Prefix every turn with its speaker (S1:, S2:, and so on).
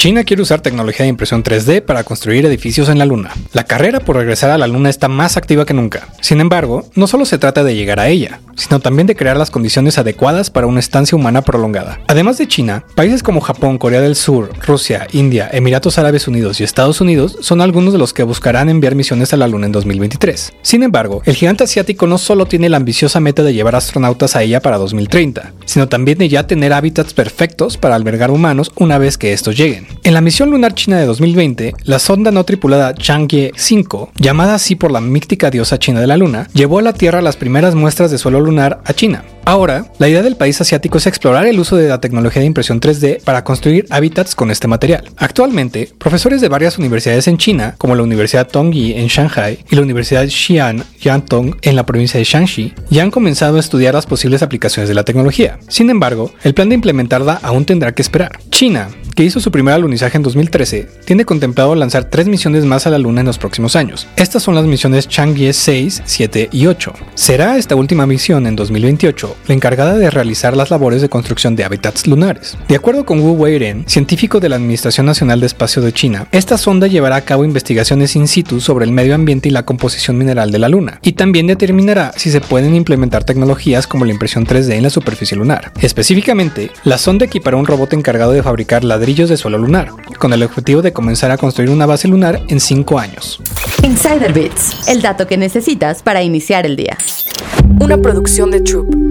S1: China quiere usar tecnología de impresión 3D para construir edificios en la Luna. La carrera por regresar a la Luna está más activa que nunca. Sin embargo, no solo se trata de llegar a ella, sino también de crear las condiciones adecuadas para una estancia humana prolongada. Además de China, países como Japón, Corea del Sur, Rusia, India, Emiratos Árabes Unidos y Estados Unidos son algunos de los que buscarán enviar misiones a la Luna en 2023. Sin embargo, el gigante asiático no solo tiene la ambiciosa meta de llevar astronautas a ella para 2030, sino también de ya tener hábitats perfectos para albergar humanos una vez que estos lleguen. En la misión lunar china de 2020, la sonda no tripulada Chang'e 5, llamada así por la mística diosa china de la luna, llevó a la Tierra las primeras muestras de suelo lunar a China. Ahora, la idea del país asiático es explorar el uso de la tecnología de impresión 3D para construir hábitats con este material. Actualmente, profesores de varias universidades en China, como la Universidad Tongyi en Shanghai y la Universidad Xi'an Yantong en la provincia de Shanxi, ya han comenzado a estudiar las posibles aplicaciones de la tecnología. Sin embargo, el plan de implementarla aún tendrá que esperar. China, que hizo su primer alunizaje en 2013, tiene contemplado lanzar tres misiones más a la Luna en los próximos años. Estas son las misiones Chang'e 6, 7 y 8. Será esta última misión en 2028 la encargada de realizar las labores de construcción de hábitats lunares. De acuerdo con Wu Weiren, científico de la Administración Nacional de Espacio de China, esta sonda llevará a cabo investigaciones in situ sobre el medio ambiente y la composición mineral de la Luna, y también determinará si se pueden implementar tecnologías como la impresión 3D en la superficie lunar. Específicamente, la sonda equipará un robot encargado de fabricar ladrillos de suelo lunar, con el objetivo de comenzar a construir una base lunar en 5 años.
S2: Insider Bits, el dato que necesitas para iniciar el día.
S3: Una producción de Troop.